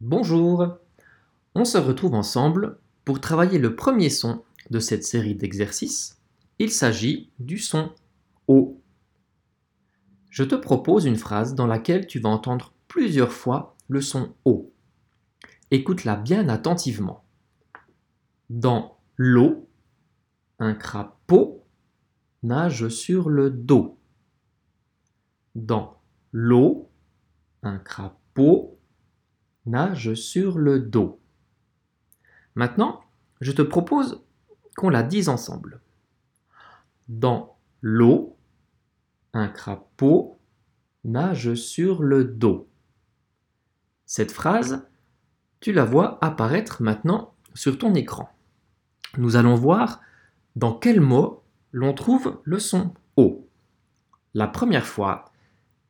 Bonjour On se retrouve ensemble pour travailler le premier son de cette série d'exercices. Il s'agit du son O. Je te propose une phrase dans laquelle tu vas entendre plusieurs fois le son O. Écoute-la bien attentivement. Dans l'eau, un crapaud nage sur le dos. Dans l'eau, un crapaud nage sur le dos. Maintenant, je te propose qu'on la dise ensemble. Dans l'eau, un crapaud nage sur le dos. Cette phrase, tu la vois apparaître maintenant sur ton écran. Nous allons voir dans quel mot l'on trouve le son O. La première fois,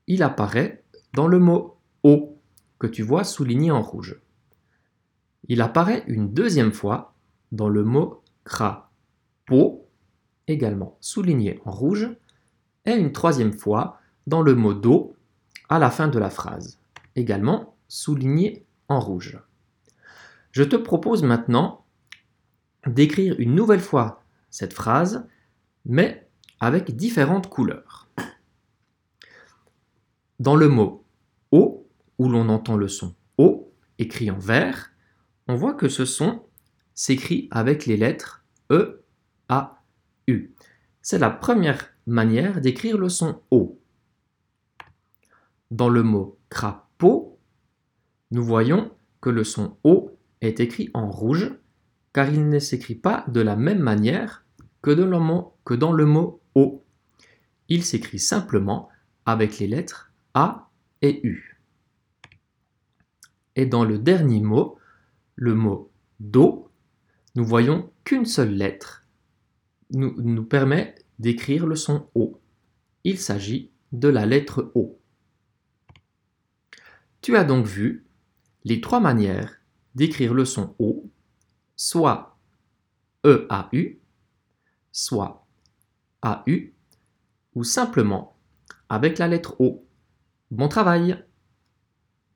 il apparaît dans le mot O tu vois souligné en rouge. Il apparaît une deuxième fois dans le mot crapaud, également souligné en rouge, et une troisième fois dans le mot do à la fin de la phrase, également souligné en rouge. Je te propose maintenant d'écrire une nouvelle fois cette phrase, mais avec différentes couleurs. Dans le mot O, où l'on entend le son O, écrit en vert, on voit que ce son s'écrit avec les lettres E, A, U. C'est la première manière d'écrire le son O. Dans le mot crapaud, nous voyons que le son O est écrit en rouge car il ne s'écrit pas de la même manière que, que dans le mot O. Il s'écrit simplement avec les lettres A et U. Et dans le dernier mot, le mot do, nous voyons qu'une seule lettre nous, nous permet d'écrire le son O. Il s'agit de la lettre O. Tu as donc vu les trois manières d'écrire le son O, soit E-A-U, soit A-U, ou simplement avec la lettre O. Bon travail